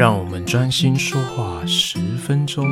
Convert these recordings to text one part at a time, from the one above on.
让我们专心说话十分钟。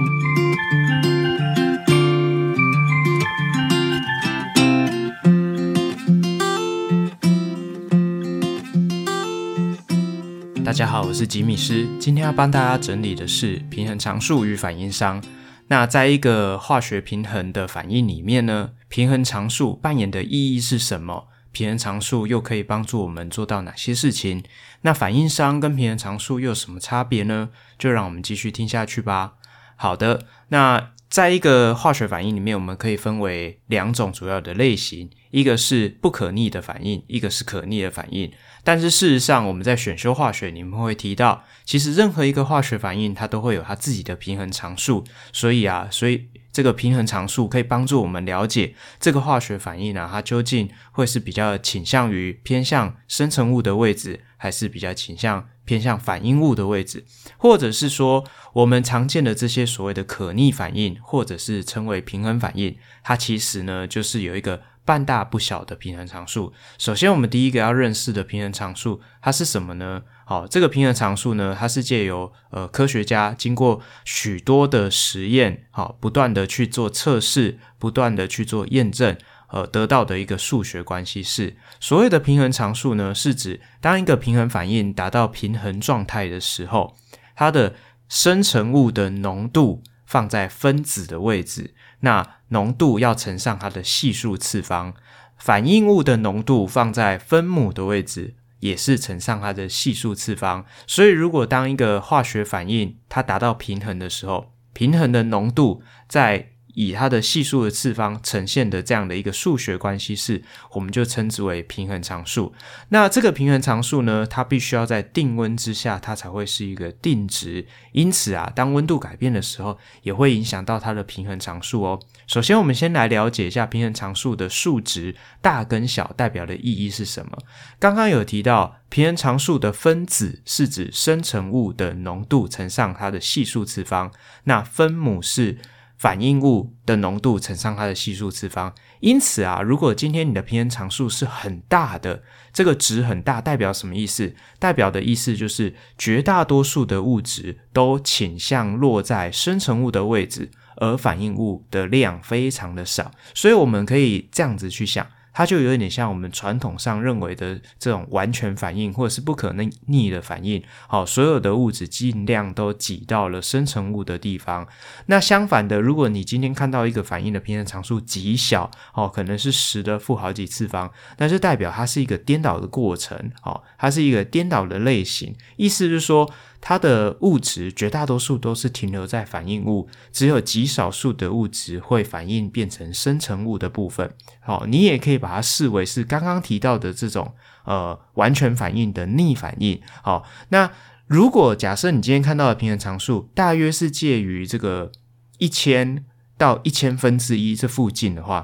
大家好，我是吉米斯，今天要帮大家整理的是平衡常数与反应商。那在一个化学平衡的反应里面呢，平衡常数扮演的意义是什么？平衡常数又可以帮助我们做到哪些事情？那反应商跟平衡常数又有什么差别呢？就让我们继续听下去吧。好的，那在一个化学反应里面，我们可以分为两种主要的类型，一个是不可逆的反应，一个是可逆的反应。但是事实上，我们在选修化学里面会提到，其实任何一个化学反应，它都会有它自己的平衡常数。所以啊，所以这个平衡常数可以帮助我们了解这个化学反应呢，它究竟会是比较倾向于偏向生成物的位置，还是比较倾向偏向反应物的位置，或者是说我们常见的这些所谓的可逆反应，或者是称为平衡反应，它其实呢就是有一个。半大不小的平衡常数。首先，我们第一个要认识的平衡常数，它是什么呢？好，这个平衡常数呢，它是借由呃科学家经过许多的实验，好，不断的去做测试，不断的去做验证，呃，得到的一个数学关系式。所谓的平衡常数呢，是指当一个平衡反应达到平衡状态的时候，它的生成物的浓度放在分子的位置。那浓度要乘上它的系数次方，反应物的浓度放在分母的位置，也是乘上它的系数次方。所以，如果当一个化学反应它达到平衡的时候，平衡的浓度在以它的系数的次方呈现的这样的一个数学关系式，我们就称之为平衡常数。那这个平衡常数呢，它必须要在定温之下，它才会是一个定值。因此啊，当温度改变的时候，也会影响到它的平衡常数哦。首先，我们先来了解一下平衡常数的数值大跟小代表的意义是什么。刚刚有提到，平衡常数的分子是指生成物的浓度乘上它的系数次方，那分母是。反应物的浓度乘上它的系数次方，因此啊，如果今天你的平衡常数是很大的，这个值很大，代表什么意思？代表的意思就是绝大多数的物质都倾向落在生成物的位置，而反应物的量非常的少，所以我们可以这样子去想。它就有点像我们传统上认为的这种完全反应，或者是不可能逆的反应。好，所有的物质尽量都挤到了生成物的地方。那相反的，如果你今天看到一个反应的平衡常数极小，哦，可能是十的负好几次方，那就代表它是一个颠倒的过程。哦，它是一个颠倒的类型，意思是说。它的物质绝大多数都是停留在反应物，只有极少数的物质会反应变成生成物的部分。好，你也可以把它视为是刚刚提到的这种呃完全反应的逆反应。好，那如果假设你今天看到的平衡常数大约是介于这个一千到一千分之一这附近的话。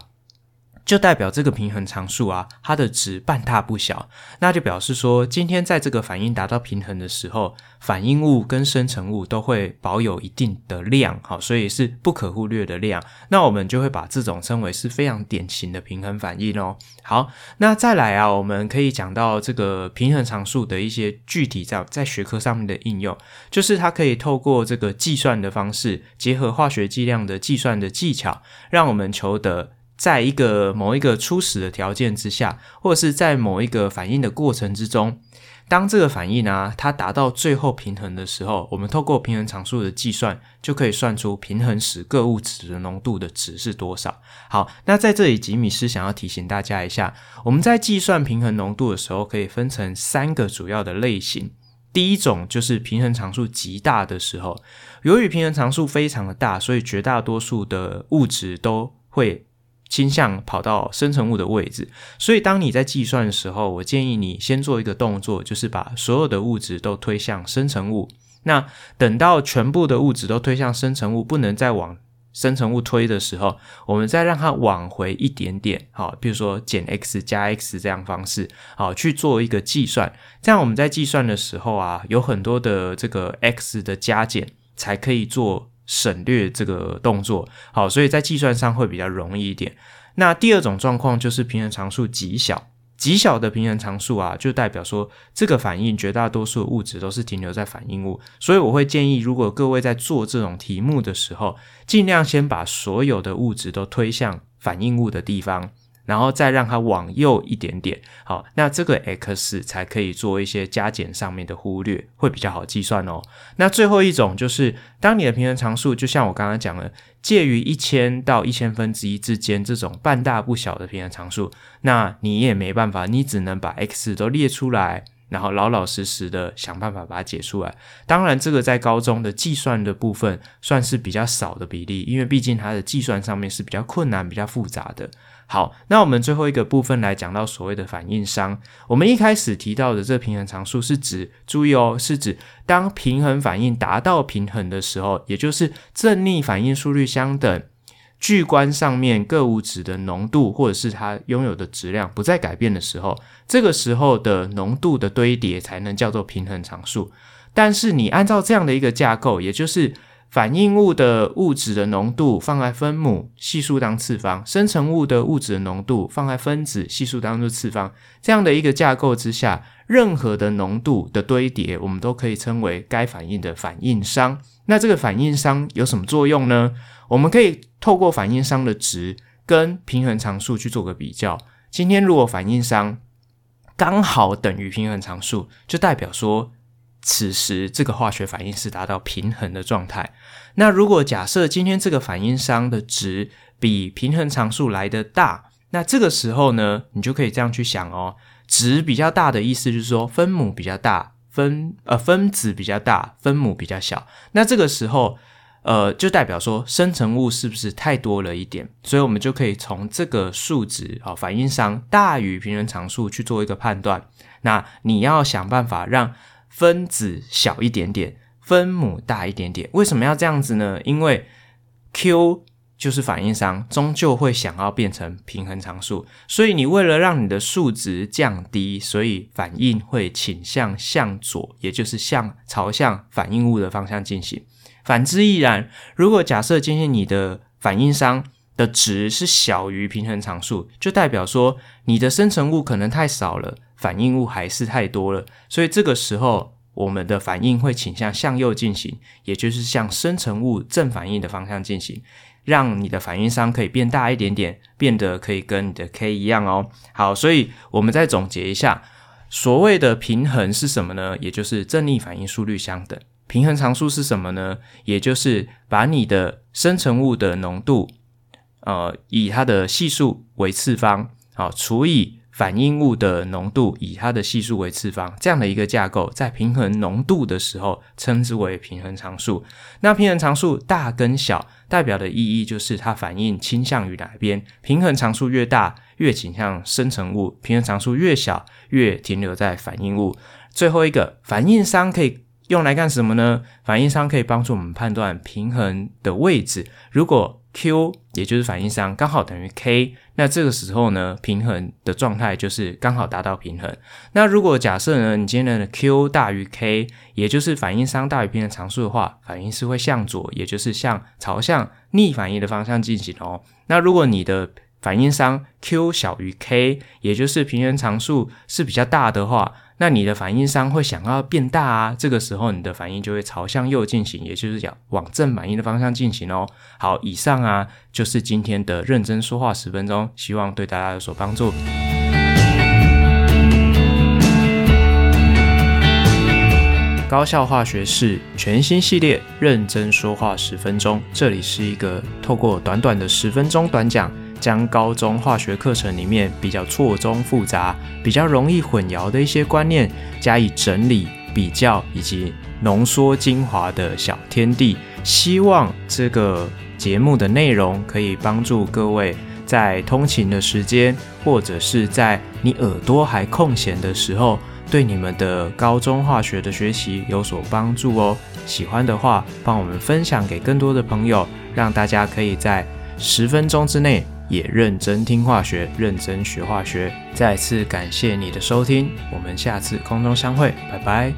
就代表这个平衡常数啊，它的值半大不小，那就表示说，今天在这个反应达到平衡的时候，反应物跟生成物都会保有一定的量，好，所以是不可忽略的量。那我们就会把这种称为是非常典型的平衡反应哦。好，那再来啊，我们可以讲到这个平衡常数的一些具体在在学科上面的应用，就是它可以透过这个计算的方式，结合化学计量的计算的技巧，让我们求得。在一个某一个初始的条件之下，或者是在某一个反应的过程之中，当这个反应啊，它达到最后平衡的时候，我们透过平衡常数的计算，就可以算出平衡时各物质的浓度的值是多少。好，那在这里吉米斯想要提醒大家一下，我们在计算平衡浓度的时候，可以分成三个主要的类型。第一种就是平衡常数极大的时候，由于平衡常数非常的大，所以绝大多数的物质都会。倾向跑到生成物的位置，所以当你在计算的时候，我建议你先做一个动作，就是把所有的物质都推向生成物。那等到全部的物质都推向生成物，不能再往生成物推的时候，我们再让它往回一点点，好，比如说减 x 加 x 这样方式，好，去做一个计算。这样我们在计算的时候啊，有很多的这个 x 的加减才可以做。省略这个动作，好，所以在计算上会比较容易一点。那第二种状况就是平衡常数极小，极小的平衡常数啊，就代表说这个反应绝大多数物质都是停留在反应物，所以我会建议，如果各位在做这种题目的时候，尽量先把所有的物质都推向反应物的地方。然后再让它往右一点点，好，那这个 x 才可以做一些加减上面的忽略，会比较好计算哦。那最后一种就是，当你的平衡常数，就像我刚刚讲的，介于一千到一千分之一之间这种半大不小的平衡常数，那你也没办法，你只能把 x 都列出来。然后老老实实的想办法把它解出来。当然，这个在高中的计算的部分算是比较少的比例，因为毕竟它的计算上面是比较困难、比较复杂的。好，那我们最后一个部分来讲到所谓的反应商。我们一开始提到的这平衡常数是指，注意哦，是指当平衡反应达到平衡的时候，也就是正逆反应速率相等。巨观上面各物质的浓度，或者是它拥有的质量不再改变的时候，这个时候的浓度的堆叠才能叫做平衡常数。但是你按照这样的一个架构，也就是反应物的物质的浓度放在分母系数当次方，生成物的物质的浓度放在分子系数当做次方，这样的一个架构之下，任何的浓度的堆叠，我们都可以称为该反应的反应商。那这个反应商有什么作用呢？我们可以透过反应商的值跟平衡常数去做个比较。今天如果反应商刚好等于平衡常数，就代表说此时这个化学反应是达到平衡的状态。那如果假设今天这个反应商的值比平衡常数来的大，那这个时候呢，你就可以这样去想哦，值比较大的意思就是说分母比较大，分呃分子比较大，分母比较小。那这个时候。呃，就代表说生成物是不是太多了一点？所以我们就可以从这个数值啊，反应商大于平衡常数去做一个判断。那你要想办法让分子小一点点，分母大一点点。为什么要这样子呢？因为 Q 就是反应商，终究会想要变成平衡常数。所以你为了让你的数值降低，所以反应会倾向向左，也就是向朝向反应物的方向进行。反之亦然。如果假设今天你的反应商的值是小于平衡常数，就代表说你的生成物可能太少了，反应物还是太多了。所以这个时候，我们的反应会倾向向右进行，也就是向生成物正反应的方向进行，让你的反应商可以变大一点点，变得可以跟你的 K 一样哦。好，所以我们再总结一下，所谓的平衡是什么呢？也就是正逆反应速率相等。平衡常数是什么呢？也就是把你的生成物的浓度，呃，以它的系数为次方，好，除以反应物的浓度，以它的系数为次方，这样的一个架构，在平衡浓度的时候，称之为平衡常数。那平衡常数大跟小，代表的意义就是它反应倾向于哪边。平衡常数越大，越倾向生成物；平衡常数越小，越停留在反应物。最后一个反应商可以。用来干什么呢？反应商可以帮助我们判断平衡的位置。如果 Q 也就是反应商刚好等于 K，那这个时候呢，平衡的状态就是刚好达到平衡。那如果假设呢，你今天的 Q 大于 K，也就是反应商大于平衡常数的话，反应是会向左，也就是向朝向逆反应的方向进行哦。那如果你的反应商 Q 小于 K，也就是平衡常数是比较大的话，那你的反应商会想要变大啊，这个时候你的反应就会朝向右进行，也就是讲往正反应的方向进行哦。好，以上啊就是今天的认真说话十分钟，希望对大家有所帮助。高效化学式全新系列认真说话十分钟，这里是一个透过短短的十分钟短讲。将高中化学课程里面比较错综复杂、比较容易混淆的一些观念加以整理、比较以及浓缩精华的小天地，希望这个节目的内容可以帮助各位在通勤的时间，或者是在你耳朵还空闲的时候，对你们的高中化学的学习有所帮助哦。喜欢的话，帮我们分享给更多的朋友，让大家可以在十分钟之内。也认真听化学，认真学化学。再次感谢你的收听，我们下次空中相会，拜拜。